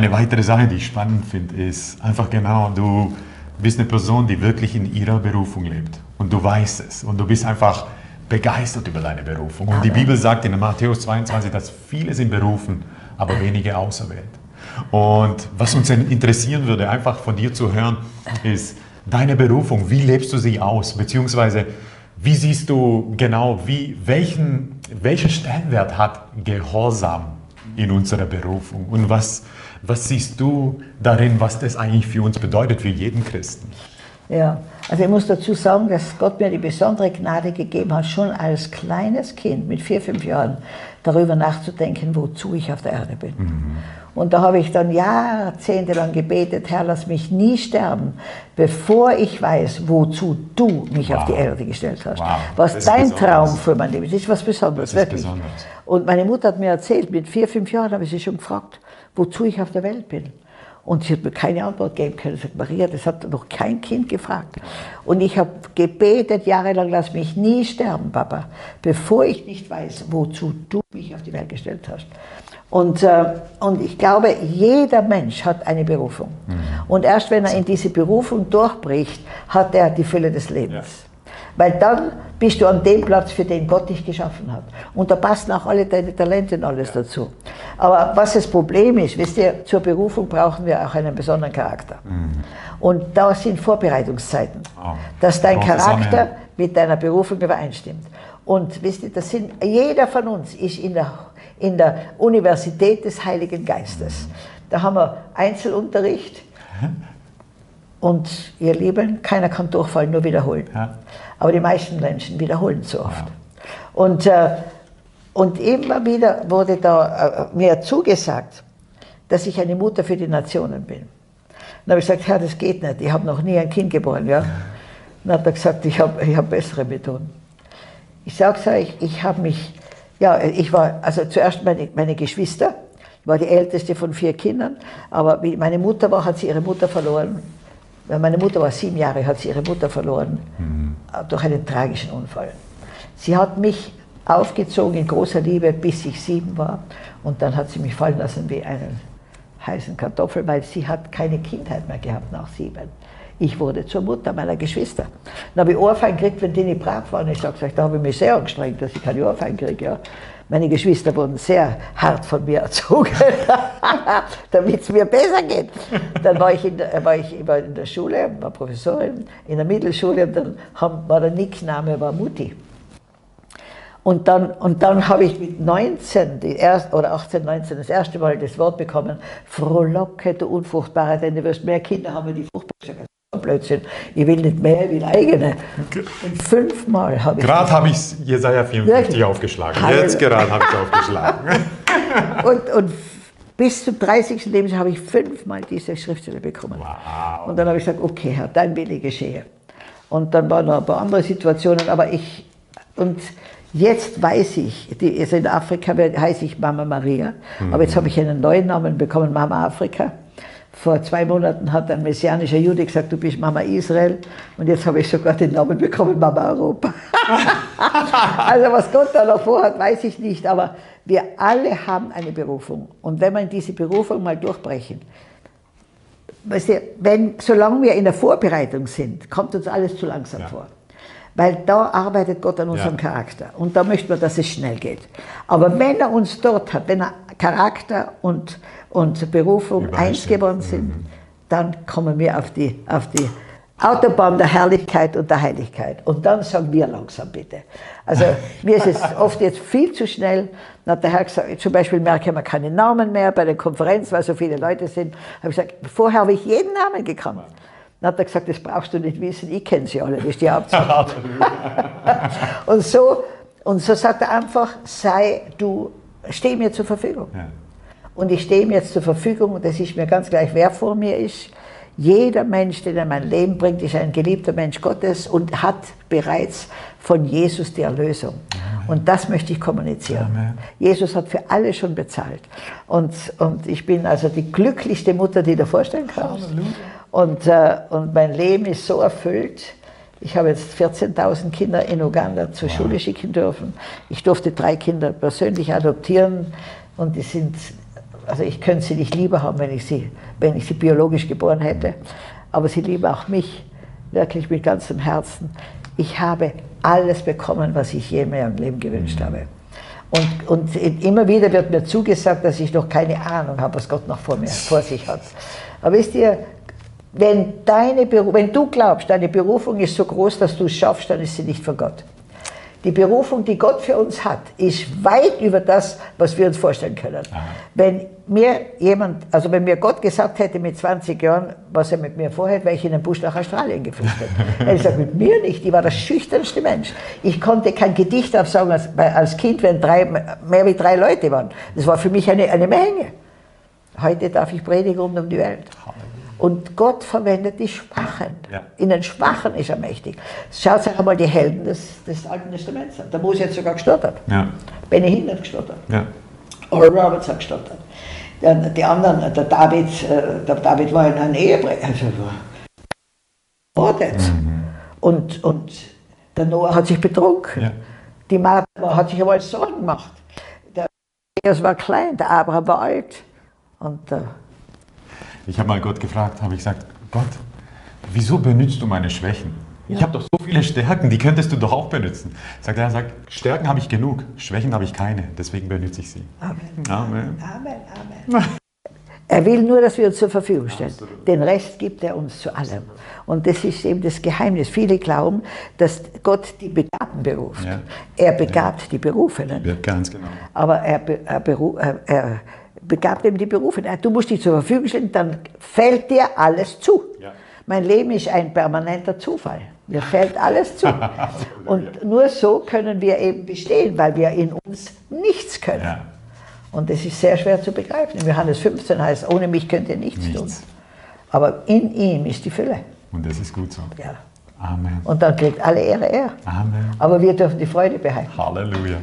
eine weitere Sache, die ich spannend finde, ist einfach genau, du bist eine Person, die wirklich in ihrer Berufung lebt. Und du weißt es. Und du bist einfach begeistert über deine Berufung. Und die Bibel sagt in Matthäus 22, dass viele sind berufen, aber wenige auserwählt. Und was uns interessieren würde, einfach von dir zu hören, ist deine Berufung. Wie lebst du sie aus? Beziehungsweise, wie siehst du genau, wie, welchen, welchen Stellenwert hat Gehorsam in unserer Berufung? Und was, was siehst du darin, was das eigentlich für uns bedeutet, für jeden Christen? Ja, also ich muss dazu sagen, dass Gott mir die besondere Gnade gegeben hat, schon als kleines Kind mit vier, fünf Jahren darüber nachzudenken, wozu ich auf der Erde bin. Mhm. Und da habe ich dann jahrzehntelang gebetet, Herr, lass mich nie sterben, bevor ich weiß, wozu du mich wow. auf die Erde gestellt hast. Wow. Was dein Traum für mein Leben ist, das ist was Besonderes, das ist wirklich. Besonders. Und meine Mutter hat mir erzählt, mit vier, fünf Jahren habe ich sie schon gefragt, wozu ich auf der Welt bin. Und sie hat mir keine Antwort geben können. Sie sagt, Maria, das hat noch kein Kind gefragt. Und ich habe gebetet jahrelang, lass mich nie sterben, Papa, bevor ich nicht weiß, wozu du mich auf die Welt gestellt hast. Und, äh, und ich glaube, jeder Mensch hat eine Berufung. Mhm. Und erst wenn er in diese Berufung durchbricht, hat er die Fülle des Lebens. Ja. Weil dann bist du an dem Platz, für den Gott dich geschaffen hat. Und da passen auch alle deine Talente und alles dazu. Aber was das Problem ist, wisst ihr, zur Berufung brauchen wir auch einen besonderen Charakter. Mhm. Und da sind Vorbereitungszeiten, oh. dass dein Charakter mit deiner Berufung übereinstimmt. Und wisst ihr, das sind, jeder von uns ist in der, in der Universität des Heiligen Geistes. Mhm. Da haben wir Einzelunterricht. Und ihr Lieben, keiner kann durchfallen, nur wiederholen. Ja. Aber die meisten Menschen wiederholen zu oft. Ja. Und, äh, und immer wieder wurde da äh, mir zugesagt, dass ich eine Mutter für die Nationen bin. Dann habe ich gesagt, Herr, das geht nicht, ich habe noch nie ein Kind geboren. Ja? Dann hat er gesagt, ich habe ich hab bessere Methoden. Ich sage es euch, ich habe mich, ja, ich war, also zuerst meine, meine Geschwister, ich war die älteste von vier Kindern, aber wie meine Mutter war, hat sie ihre Mutter verloren. Meine Mutter war sieben Jahre, hat sie ihre Mutter verloren. Mhm durch einen tragischen Unfall. Sie hat mich aufgezogen in großer Liebe, bis ich sieben war. Und dann hat sie mich fallen lassen wie einen heißen Kartoffel, weil sie hat keine Kindheit mehr gehabt nach sieben. Ich wurde zur Mutter meiner Geschwister. Dann habe ich Ohrfeigen gekriegt, wenn die nicht brav waren. Ich sage, da habe ich mich sehr angestrengt, dass ich keine Ohrfeigen kriege. Ja. Meine Geschwister wurden sehr hart von mir erzogen, damit es mir besser geht. Dann war ich, in der, war ich war in der Schule, war Professorin in der Mittelschule und dann war der Nickname war Mutti. Und dann, und dann habe ich mit 19, die erst, oder 18, 19, das erste Mal das Wort bekommen, Frohlocke, du Unfruchtbare, denn du wirst mehr Kinder haben, die fruchtbar Blödsinn. Ich will nicht mehr, ich will eigene. Und fünfmal habe ich. Gerade habe ich Jesaja 54 aufgeschlagen. Halleluja. Jetzt gerade habe ich es aufgeschlagen. und, und bis zum 30. Lebensjahr habe ich fünfmal diese Schriftstelle bekommen. Wow. Und dann habe ich gesagt, okay, Herr, dein Wille geschehe. Und dann waren noch ein paar andere Situationen, aber ich, und jetzt weiß ich, die, also in Afrika heiße ich Mama Maria, mhm. aber jetzt habe ich einen neuen Namen bekommen, Mama Afrika. Vor zwei Monaten hat ein messianischer Jude gesagt, du bist Mama Israel. Und jetzt habe ich sogar den Namen bekommen, Mama Europa. also was Gott da noch vorhat, weiß ich nicht. Aber wir alle haben eine Berufung. Und wenn wir diese Berufung mal durchbrechen, weißt du, wenn, solange wir in der Vorbereitung sind, kommt uns alles zu langsam ja. vor. Weil da arbeitet Gott an unserem ja. Charakter. Und da möchten wir, dass es schnell geht. Aber wenn er uns dort hat, wenn er Charakter und und Berufung eins geworden sind, mhm. dann kommen wir auf die, auf die Autobahn der Herrlichkeit und der Heiligkeit. Und dann sagen wir langsam bitte. Also mir ist es oft jetzt viel zu schnell. Dann hat der Herr gesagt, zum Beispiel merke man keine Namen mehr bei den Konferenzen, weil so viele Leute sind. Habe ich gesagt, vorher habe ich jeden Namen gekannt. Dann hat er gesagt, das brauchst du nicht wissen, ich kenne sie alle, das ist die Hauptsache. und, so, und so sagt er einfach, sei du, steh mir zur Verfügung. Ja. Und ich stehe ihm jetzt zur Verfügung und es ist mir ganz gleich, wer vor mir ist. Jeder Mensch, den er in mein Leben bringt, ist ein geliebter Mensch Gottes und hat bereits von Jesus die Erlösung. Amen. Und das möchte ich kommunizieren. Amen. Jesus hat für alle schon bezahlt. Und, und ich bin also die glücklichste Mutter, die du dir vorstellen kannst. Und, äh, und mein Leben ist so erfüllt. Ich habe jetzt 14.000 Kinder in Uganda zur wow. Schule schicken dürfen. Ich durfte drei Kinder persönlich adoptieren und die sind also ich könnte sie nicht lieber haben, wenn ich sie, wenn ich sie biologisch geboren hätte, aber sie lieben auch mich, wirklich mit ganzem Herzen. Ich habe alles bekommen, was ich je in meinem Leben gewünscht habe. Und, und immer wieder wird mir zugesagt, dass ich noch keine Ahnung habe, was Gott noch vor, mir, vor sich hat. Aber wisst ihr, wenn, deine wenn du glaubst, deine Berufung ist so groß, dass du es schaffst, dann ist sie nicht von Gott. Die Berufung, die Gott für uns hat, ist weit über das, was wir uns vorstellen können. Aha. Wenn mir jemand, also wenn mir Gott gesagt hätte mit 20 Jahren, was er mit mir vorhat, wäre ich in den Busch nach Australien geflüchtet. er sagt, mit mir nicht, ich war der schüchternste Mensch. Ich konnte kein Gedicht aufsagen als, als Kind, wenn drei, mehr wie drei Leute waren. Das war für mich eine, eine Menge. Heute darf ich predigen rund um die Welt. Und Gott verwendet die Schwachen. Ja. In den Schwachen ist er mächtig. Schaut euch einmal die Helden des, des Alten Testaments an. Da Mose hat sogar gestottert. Ja. Benny Hinn hat gestottert. Ja. Oral Roberts hat gestottert. Dann die anderen, der David, äh, der David war in einem Ehebrecher. Also mordet. Mhm. Und, und der Noah hat sich betrunken. Ja. Die Martha hat sich einmal Sorgen gemacht. Der Jesus war klein, der Abraham war alt. Und äh, ich habe mal Gott gefragt, habe ich gesagt, Gott, wieso benutzt du meine Schwächen? Ja. Ich habe doch so viele Stärken, die könntest du doch auch benutzen. Sagt er, sagt, Stärken habe ich genug, Schwächen habe ich keine, deswegen benutze ich sie. Amen. Amen. Amen. Amen. Er will nur, dass wir uns zur Verfügung stellen. Absolut. Den Rest gibt er uns zu allem. Und das ist eben das Geheimnis. Viele glauben, dass Gott die Begabten beruft. Ja. Er begabt ja. die Berufenen. Ja, ganz genau. Aber er, er, er, er begabt eben die Berufe. Du musst dich zur Verfügung stellen, dann fällt dir alles zu. Ja. Mein Leben ist ein permanenter Zufall. Mir fällt alles zu. Und nur so können wir eben bestehen, weil wir in uns nichts können. Ja. Und das ist sehr schwer zu begreifen. In Johannes 15 heißt, ohne mich könnt ihr nichts, nichts, tun. Aber in ihm ist die Fülle. Und das ist gut so. Ja. Amen. Und dann kriegt alle Ehre er. Amen. Aber wir dürfen die Freude behalten. Halleluja.